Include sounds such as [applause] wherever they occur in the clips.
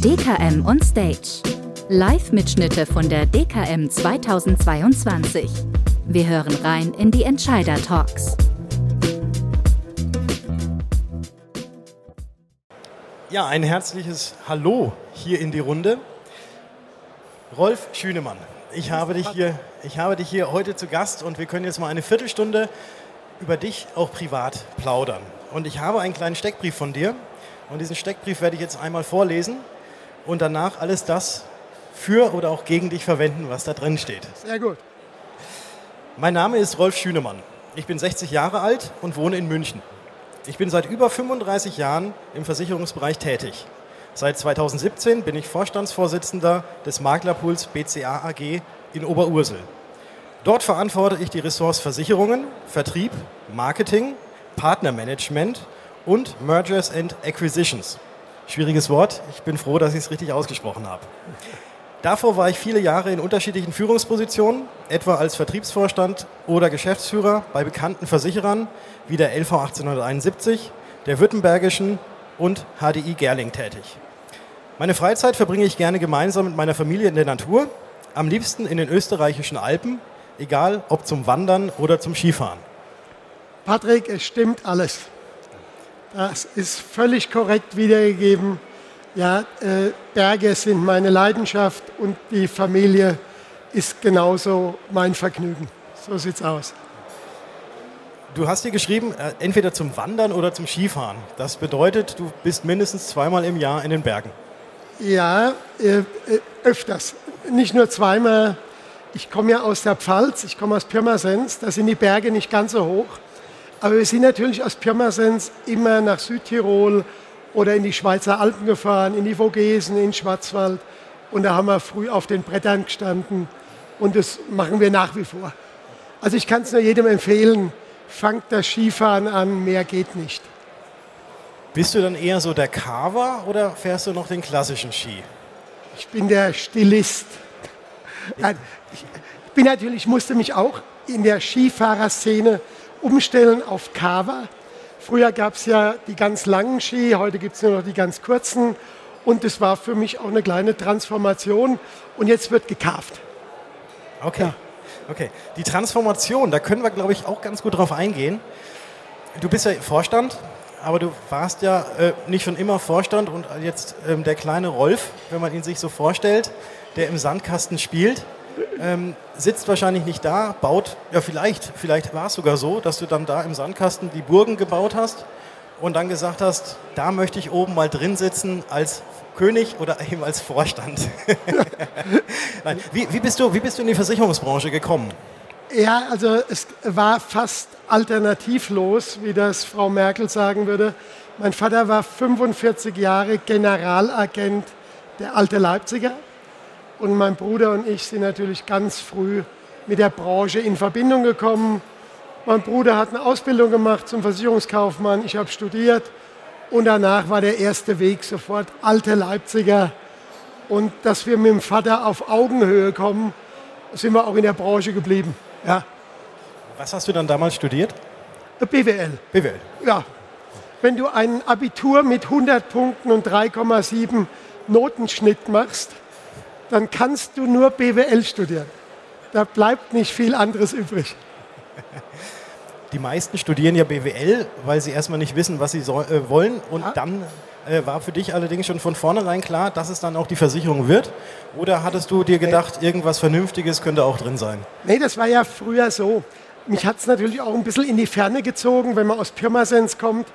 DKM on Stage. Live-Mitschnitte von der DKM 2022. Wir hören rein in die Entscheider-Talks. Ja, ein herzliches Hallo hier in die Runde. Rolf Schünemann, ich habe, dich hier, ich habe dich hier heute zu Gast und wir können jetzt mal eine Viertelstunde über dich auch privat plaudern. Und ich habe einen kleinen Steckbrief von dir und diesen Steckbrief werde ich jetzt einmal vorlesen und danach alles das für oder auch gegen dich verwenden, was da drin steht. Sehr gut. Mein Name ist Rolf Schünemann. Ich bin 60 Jahre alt und wohne in München. Ich bin seit über 35 Jahren im Versicherungsbereich tätig. Seit 2017 bin ich Vorstandsvorsitzender des Maklerpools BCA AG in Oberursel. Dort verantworte ich die Ressorts Versicherungen, Vertrieb, Marketing, Partnermanagement und Mergers and Acquisitions. Schwieriges Wort. Ich bin froh, dass ich es richtig ausgesprochen habe. Davor war ich viele Jahre in unterschiedlichen Führungspositionen, etwa als Vertriebsvorstand oder Geschäftsführer bei bekannten Versicherern wie der LV 1871, der Württembergischen und HDI Gerling tätig. Meine Freizeit verbringe ich gerne gemeinsam mit meiner Familie in der Natur, am liebsten in den österreichischen Alpen, egal ob zum Wandern oder zum Skifahren. Patrick, es stimmt alles. Das ist völlig korrekt wiedergegeben. Ja, äh, Berge sind meine Leidenschaft und die Familie ist genauso mein Vergnügen. So sieht's aus. Du hast dir geschrieben, äh, entweder zum Wandern oder zum Skifahren. Das bedeutet, du bist mindestens zweimal im Jahr in den Bergen. Ja, äh, äh, öfters. Nicht nur zweimal. Ich komme ja aus der Pfalz, ich komme aus Pirmasens, da sind die Berge nicht ganz so hoch. Aber wir sind natürlich aus Pirmasens immer nach Südtirol oder in die Schweizer Alpen gefahren, in die Vogesen, in den Schwarzwald. Und da haben wir früh auf den Brettern gestanden. Und das machen wir nach wie vor. Also ich kann es nur jedem empfehlen, fangt das Skifahren an, mehr geht nicht. Bist du dann eher so der Carver oder fährst du noch den klassischen Ski? Ich bin der Stilist. Ich bin natürlich, musste mich auch in der Skifahrerszene umstellen auf Carver. Früher gab es ja die ganz langen Ski, heute gibt es nur noch die ganz kurzen. Und das war für mich auch eine kleine Transformation. Und jetzt wird gekauft. Okay. Ja. Okay, die Transformation, da können wir, glaube ich, auch ganz gut drauf eingehen. Du bist ja Vorstand, aber du warst ja äh, nicht schon immer Vorstand und jetzt ähm, der kleine Rolf, wenn man ihn sich so vorstellt, der im Sandkasten spielt, ähm, sitzt wahrscheinlich nicht da, baut, ja vielleicht, vielleicht war es sogar so, dass du dann da im Sandkasten die Burgen gebaut hast und dann gesagt hast, da möchte ich oben mal drin sitzen als König oder eben als Vorstand. [laughs] Nein, wie, wie, bist du, wie bist du in die Versicherungsbranche gekommen? Ja, also es war fast alternativlos, wie das Frau Merkel sagen würde. Mein Vater war 45 Jahre Generalagent der Alte Leipziger und mein Bruder und ich sind natürlich ganz früh mit der Branche in Verbindung gekommen. Mein Bruder hat eine Ausbildung gemacht zum Versicherungskaufmann, ich habe studiert und danach war der erste Weg sofort alte Leipziger. Und dass wir mit dem Vater auf Augenhöhe kommen, sind wir auch in der Branche geblieben. Ja. Was hast du dann damals studiert? BWL. BWL. Ja. Wenn du ein Abitur mit 100 Punkten und 3,7 Notenschnitt machst, dann kannst du nur BWL studieren. Da bleibt nicht viel anderes übrig. die meisten studieren ja BWL, weil sie erstmal nicht wissen, was sie so, äh, wollen. Und ja. dann äh, war für dich allerdings schon von vornherein klar, dass es dann auch die Versicherung wird? Oder hattest du dir gedacht, irgendwas Vernünftiges könnte auch drin sein? Nee, das war ja früher so. Mich hat es natürlich auch ein bisschen in die Ferne gezogen, wenn man aus Pirmasens kommt,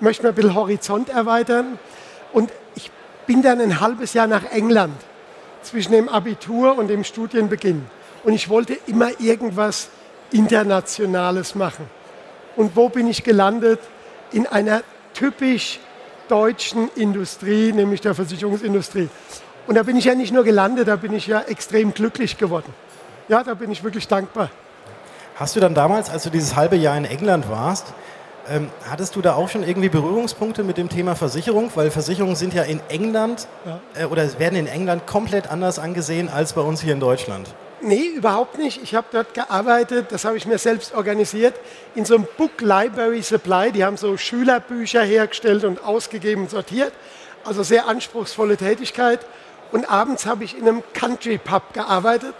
möchte man ein bisschen Horizont erweitern. Und ich bin dann ein halbes Jahr nach England zwischen dem Abitur und dem Studienbeginn. Und ich wollte immer irgendwas Internationales machen. Und wo bin ich gelandet? In einer typisch deutschen Industrie, nämlich der Versicherungsindustrie. Und da bin ich ja nicht nur gelandet, da bin ich ja extrem glücklich geworden. Ja, da bin ich wirklich dankbar. Hast du dann damals, als du dieses halbe Jahr in England warst, ähm, hattest du da auch schon irgendwie Berührungspunkte mit dem Thema Versicherung? Weil Versicherungen sind ja in England ja. äh, oder werden in England komplett anders angesehen als bei uns hier in Deutschland. Nee, überhaupt nicht. Ich habe dort gearbeitet, das habe ich mir selbst organisiert, in so einem Book Library Supply. Die haben so Schülerbücher hergestellt und ausgegeben und sortiert. Also sehr anspruchsvolle Tätigkeit. Und abends habe ich in einem Country Pub gearbeitet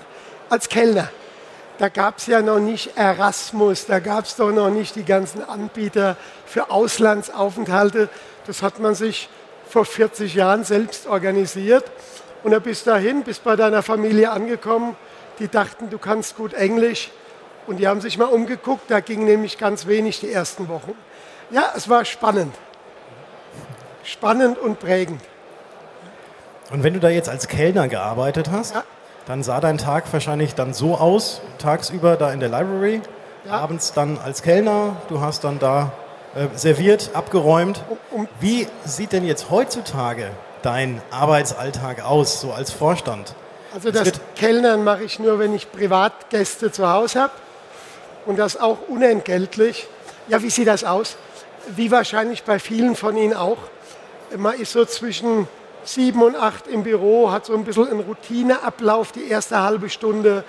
als Kellner. Da gab es ja noch nicht Erasmus, da gab es doch noch nicht die ganzen Anbieter für Auslandsaufenthalte. Das hat man sich vor 40 Jahren selbst organisiert. Und da bist dahin, bist bei deiner Familie angekommen. Die dachten, du kannst gut Englisch. Und die haben sich mal umgeguckt. Da ging nämlich ganz wenig die ersten Wochen. Ja, es war spannend. Spannend und prägend. Und wenn du da jetzt als Kellner gearbeitet hast, ja. Dann sah dein Tag wahrscheinlich dann so aus, tagsüber da in der Library, ja. abends dann als Kellner, du hast dann da äh, serviert, abgeräumt. Wie sieht denn jetzt heutzutage dein Arbeitsalltag aus, so als Vorstand? Also das Kellnern mache ich nur, wenn ich Privatgäste zu Hause habe und das auch unentgeltlich. Ja, wie sieht das aus? Wie wahrscheinlich bei vielen von Ihnen auch. Man ist so zwischen sieben und acht im Büro, hat so ein bisschen einen Routineablauf die erste halbe Stunde.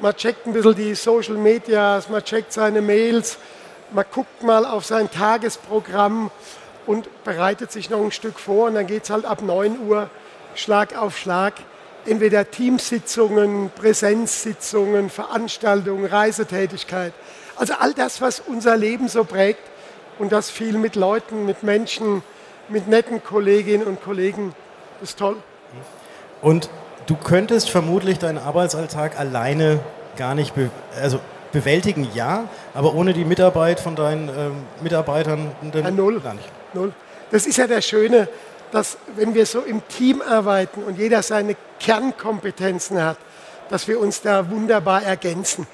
Man checkt ein bisschen die Social Medias, man checkt seine Mails, man guckt mal auf sein Tagesprogramm und bereitet sich noch ein Stück vor und dann geht es halt ab 9 Uhr Schlag auf Schlag. Entweder Teamsitzungen, Präsenzsitzungen, Veranstaltungen, Reisetätigkeit. Also all das, was unser Leben so prägt und das viel mit Leuten, mit Menschen, mit netten Kolleginnen und Kollegen, ist toll. Und du könntest vermutlich deinen Arbeitsalltag alleine gar nicht, be also bewältigen, ja, aber ohne die Mitarbeit von deinen ähm, Mitarbeitern ja, null. gar nicht. Null. Das ist ja das Schöne, dass wenn wir so im Team arbeiten und jeder seine Kernkompetenzen hat, dass wir uns da wunderbar ergänzen.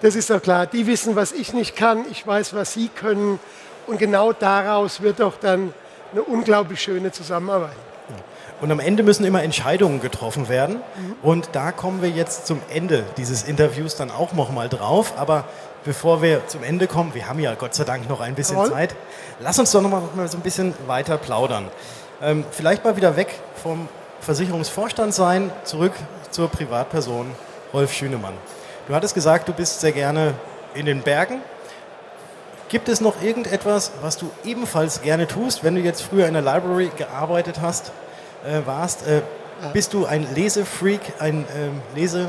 Das ist doch klar. Die wissen, was ich nicht kann, ich weiß, was sie können. Und genau daraus wird doch dann eine unglaublich schöne Zusammenarbeit. Und am Ende müssen immer Entscheidungen getroffen werden. Mhm. Und da kommen wir jetzt zum Ende dieses Interviews dann auch nochmal drauf. Aber bevor wir zum Ende kommen, wir haben ja Gott sei Dank noch ein bisschen Jawohl. Zeit, lass uns doch nochmal noch so ein bisschen weiter plaudern. Ähm, vielleicht mal wieder weg vom Versicherungsvorstand sein, zurück zur Privatperson Rolf Schünemann. Du hattest gesagt, du bist sehr gerne in den Bergen. Gibt es noch irgendetwas, was du ebenfalls gerne tust, wenn du jetzt früher in der Library gearbeitet hast? Äh, warst. Äh, bist du ein Lesefreak, ein ähm, Lese...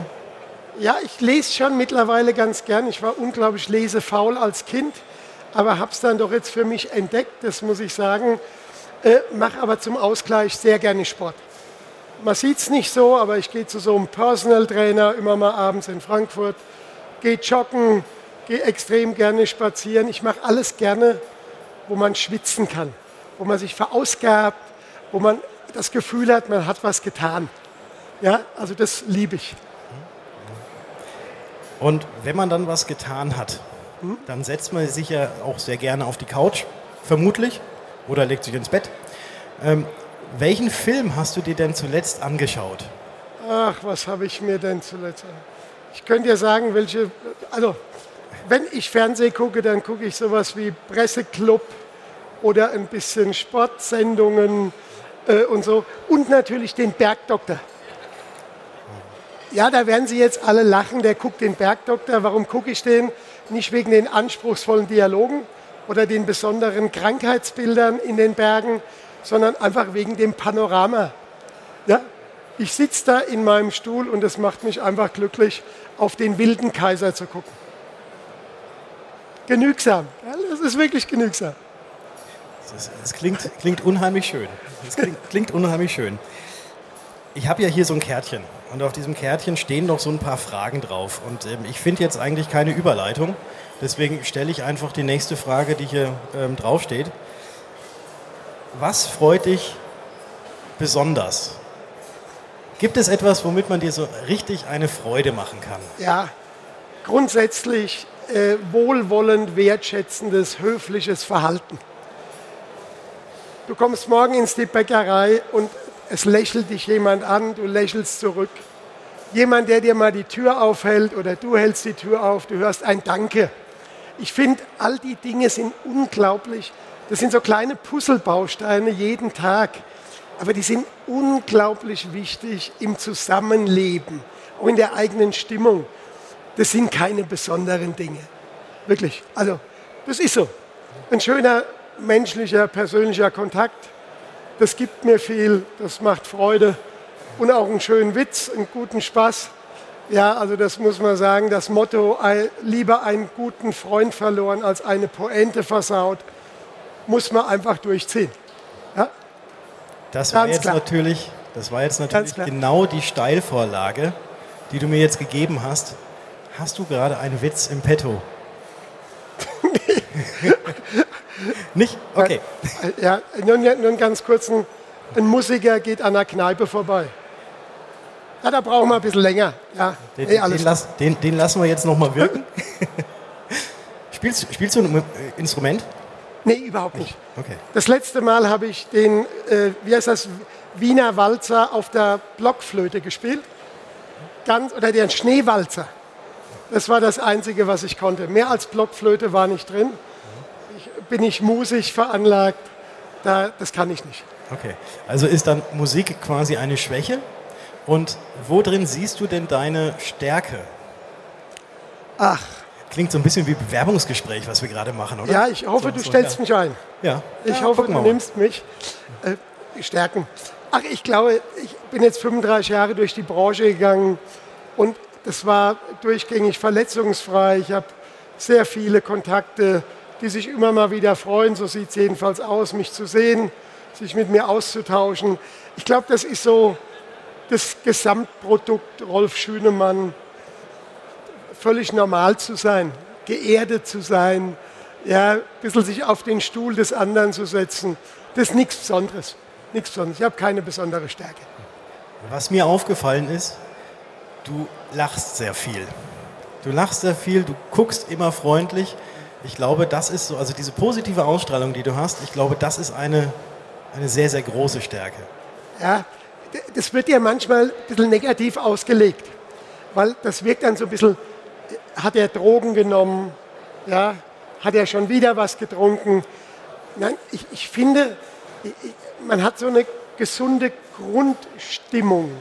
Ja, ich lese schon mittlerweile ganz gern. Ich war unglaublich lesefaul als Kind, aber habe es dann doch jetzt für mich entdeckt, das muss ich sagen. Äh, Mache aber zum Ausgleich sehr gerne Sport. Man sieht es nicht so, aber ich gehe zu so einem Personal Trainer immer mal abends in Frankfurt, gehe joggen, gehe extrem gerne spazieren. Ich mache alles gerne, wo man schwitzen kann, wo man sich verausgabt, wo man das Gefühl hat, man hat was getan. Ja, also das liebe ich. Und wenn man dann was getan hat, hm? dann setzt man sich ja auch sehr gerne auf die Couch, vermutlich, oder legt sich ins Bett. Ähm, welchen Film hast du dir denn zuletzt angeschaut? Ach, was habe ich mir denn zuletzt angeschaut? Ich könnte dir sagen, welche. Also, wenn ich Fernsehen gucke, dann gucke ich sowas wie Presseclub oder ein bisschen Sportsendungen äh, und so. Und natürlich den Bergdoktor. Ja, da werden Sie jetzt alle lachen, der guckt den Bergdoktor. Warum gucke ich den? Nicht wegen den anspruchsvollen Dialogen oder den besonderen Krankheitsbildern in den Bergen, sondern einfach wegen dem Panorama. Ja? Ich sitze da in meinem Stuhl und es macht mich einfach glücklich, auf den wilden Kaiser zu gucken. Genügsam. Ja, das ist wirklich genügsam. Das klingt, klingt unheimlich schön. Das klingt, klingt unheimlich schön. Ich habe ja hier so ein Kärtchen und auf diesem Kärtchen stehen noch so ein paar Fragen drauf. Und ähm, ich finde jetzt eigentlich keine Überleitung. Deswegen stelle ich einfach die nächste Frage, die hier ähm, draufsteht. Was freut dich besonders? Gibt es etwas, womit man dir so richtig eine Freude machen kann? Ja, grundsätzlich äh, wohlwollend, wertschätzendes, höfliches Verhalten. Du kommst morgen ins die Bäckerei und es lächelt dich jemand an, du lächelst zurück. Jemand, der dir mal die Tür aufhält oder du hältst die Tür auf, du hörst ein Danke. Ich finde, all die Dinge sind unglaublich. Das sind so kleine Puzzlebausteine jeden Tag, aber die sind unglaublich wichtig im Zusammenleben, auch in der eigenen Stimmung. Das sind keine besonderen Dinge. Wirklich. Also, das ist so. Ein schöner menschlicher, persönlicher Kontakt, das gibt mir viel, das macht Freude und auch einen schönen Witz, einen guten Spaß. Ja, also das muss man sagen, das Motto, lieber einen guten Freund verloren als eine Pointe versaut, muss man einfach durchziehen. Ja? Das war jetzt natürlich, das war jetzt natürlich genau die Steilvorlage, die du mir jetzt gegeben hast. Hast du gerade einen Witz im Petto? [laughs] Nicht? Okay. Ja, nun, nun ganz kurz, ein, Musiker geht an der Kneipe vorbei. Ja, da brauchen wir ein bisschen länger. Ja, den, hey, den, lass, den, den, lassen wir jetzt noch mal wirken. [laughs] spielst, spielst du ein Instrument? Nee, überhaupt nicht. Okay. Das letzte Mal habe ich den, äh, wie heißt das, Wiener Walzer auf der Blockflöte gespielt. Ganz, oder den Schneewalzer. Das war das Einzige, was ich konnte. Mehr als Blockflöte war nicht drin. Bin ich musisch veranlagt, da, das kann ich nicht. Okay, also ist dann Musik quasi eine Schwäche? Und wo drin siehst du denn deine Stärke? Ach. Klingt so ein bisschen wie Bewerbungsgespräch, was wir gerade machen, oder? Ja, ich hoffe, so, du so, stellst ja. mich ein. Ja. Ich ja, hoffe, du nimmst mich. Äh, Stärken. Ach, ich glaube, ich bin jetzt 35 Jahre durch die Branche gegangen und das war durchgängig verletzungsfrei. Ich habe sehr viele Kontakte, die sich immer mal wieder freuen, so sieht es jedenfalls aus, mich zu sehen, sich mit mir auszutauschen. Ich glaube, das ist so das Gesamtprodukt Rolf Schünemann völlig normal zu sein, geerdet zu sein, ja, ein bisschen sich auf den Stuhl des anderen zu setzen. Das ist nichts Besonderes. Nichts Besonderes. Ich habe keine besondere Stärke. Was mir aufgefallen ist, du lachst sehr viel. Du lachst sehr viel, du guckst immer freundlich. Ich glaube, das ist so, also diese positive Ausstrahlung, die du hast, ich glaube, das ist eine, eine sehr, sehr große Stärke. Ja, das wird ja manchmal ein bisschen negativ ausgelegt, weil das wirkt dann so ein bisschen, hat er Drogen genommen, ja, hat er schon wieder was getrunken. Nein, ich, ich finde, man hat so eine gesunde Grundstimmung,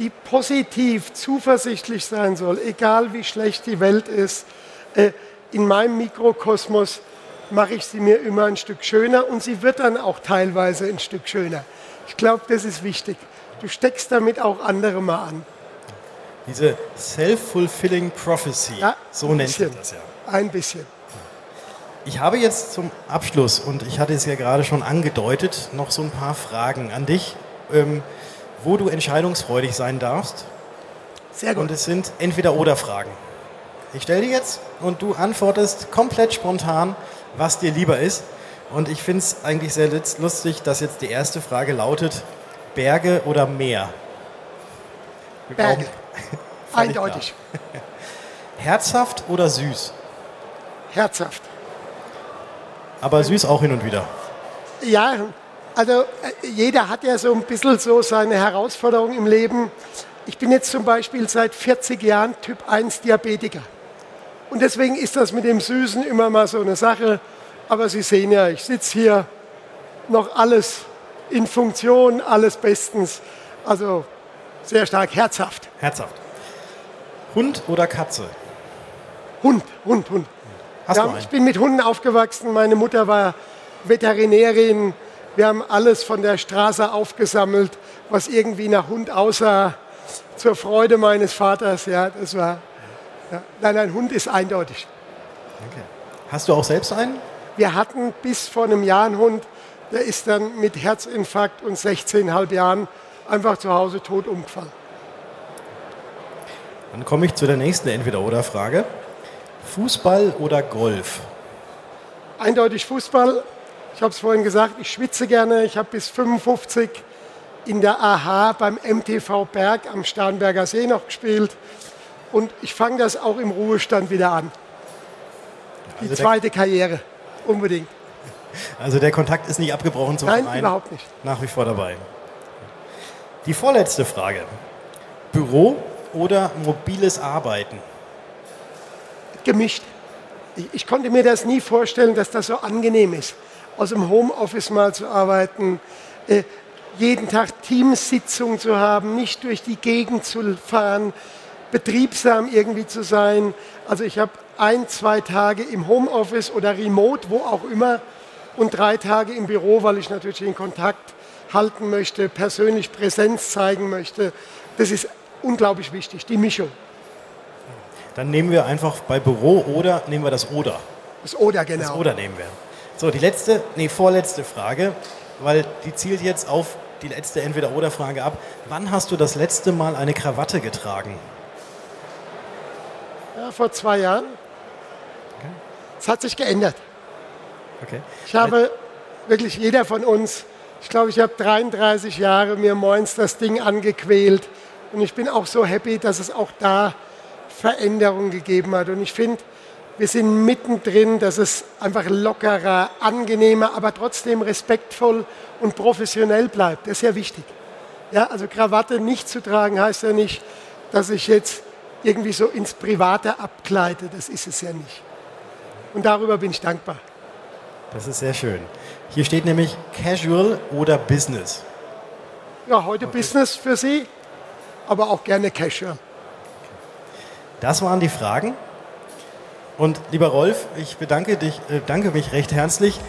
die positiv, zuversichtlich sein soll, egal wie schlecht die Welt ist. In meinem Mikrokosmos mache ich sie mir immer ein Stück schöner und sie wird dann auch teilweise ein Stück schöner. Ich glaube, das ist wichtig. Du steckst damit auch andere mal an. Diese self-fulfilling prophecy, ja, so nennt sich das ja. Ein bisschen. Ich habe jetzt zum Abschluss, und ich hatte es ja gerade schon angedeutet, noch so ein paar Fragen an dich, ähm, wo du entscheidungsfreudig sein darfst. Sehr gut. Und es sind Entweder-Oder-Fragen. Ich stelle dir jetzt und du antwortest komplett spontan, was dir lieber ist. Und ich finde es eigentlich sehr lustig, dass jetzt die erste Frage lautet, Berge oder Meer? Wir Berge. [laughs] Eindeutig. Herzhaft oder süß? Herzhaft. Aber süß auch hin und wieder. Ja, also äh, jeder hat ja so ein bisschen so seine Herausforderung im Leben. Ich bin jetzt zum Beispiel seit 40 Jahren Typ 1 Diabetiker. Und deswegen ist das mit dem Süßen immer mal so eine Sache. Aber Sie sehen ja, ich sitze hier, noch alles in Funktion, alles bestens. Also sehr stark herzhaft. Herzhaft. Hund oder Katze? Hund, Hund, Hund. Hast ja, du einen? Ich bin mit Hunden aufgewachsen. Meine Mutter war Veterinärin. Wir haben alles von der Straße aufgesammelt, was irgendwie nach Hund aussah. Zur Freude meines Vaters. Ja, das war. Ja. Nein, ein Hund ist eindeutig. Okay. Hast du auch selbst einen? Wir hatten bis vor einem Jahr einen Hund, der ist dann mit Herzinfarkt und 16,5 Jahren einfach zu Hause tot umgefallen. Dann komme ich zu der nächsten Entweder-Oder-Frage. Fußball oder Golf? Eindeutig Fußball. Ich habe es vorhin gesagt, ich schwitze gerne. Ich habe bis 55 in der AH beim MTV Berg am Starnberger See noch gespielt. Und ich fange das auch im Ruhestand wieder an. Die also zweite Karriere unbedingt. Also der Kontakt ist nicht abgebrochen zum Nein, Verein? überhaupt nicht. Nach wie vor dabei. Die vorletzte Frage. Büro oder mobiles Arbeiten? Gemischt. Ich, ich, konnte mir das nie vorstellen, dass das so angenehm ist, aus dem Homeoffice mal zu arbeiten. Äh, jeden Tag Teamsitzung zu haben, nicht durch die Gegend zu fahren, betriebsam irgendwie zu sein. Also ich habe ein, zwei Tage im Homeoffice oder remote, wo auch immer, und drei Tage im Büro, weil ich natürlich den Kontakt halten möchte, persönlich Präsenz zeigen möchte. Das ist unglaublich wichtig, die Mischung. Dann nehmen wir einfach bei Büro oder nehmen wir das Oder. Das Oder, genau. Das Oder nehmen wir. So, die letzte, nee, vorletzte Frage, weil die zielt jetzt auf die letzte Entweder-Oder-Frage ab. Wann hast du das letzte Mal eine Krawatte getragen? Ja, vor zwei Jahren. Es hat sich geändert. Okay. Ich habe wirklich jeder von uns, ich glaube, ich habe 33 Jahre mir moins das Ding angequält und ich bin auch so happy, dass es auch da Veränderungen gegeben hat. Und ich finde, wir sind mittendrin, dass es einfach lockerer, angenehmer, aber trotzdem respektvoll und professionell bleibt. Das ist ja wichtig. Ja, also Krawatte nicht zu tragen heißt ja nicht, dass ich jetzt irgendwie so ins Private abgleite. Das ist es ja nicht. Und darüber bin ich dankbar. Das ist sehr schön. Hier steht nämlich Casual oder Business. Ja, heute okay. Business für Sie, aber auch gerne Casual. Das waren die Fragen. Und lieber Rolf, ich bedanke, dich, äh, danke mich recht herzlich.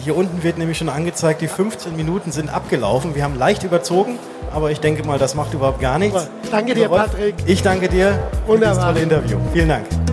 Hier unten wird nämlich schon angezeigt, die 15 Minuten sind abgelaufen. Wir haben leicht überzogen, aber ich denke mal, das macht überhaupt gar nichts. Danke dir, Rolf, Patrick. Ich danke dir Wunderbar. für das tolle Interview. Vielen Dank.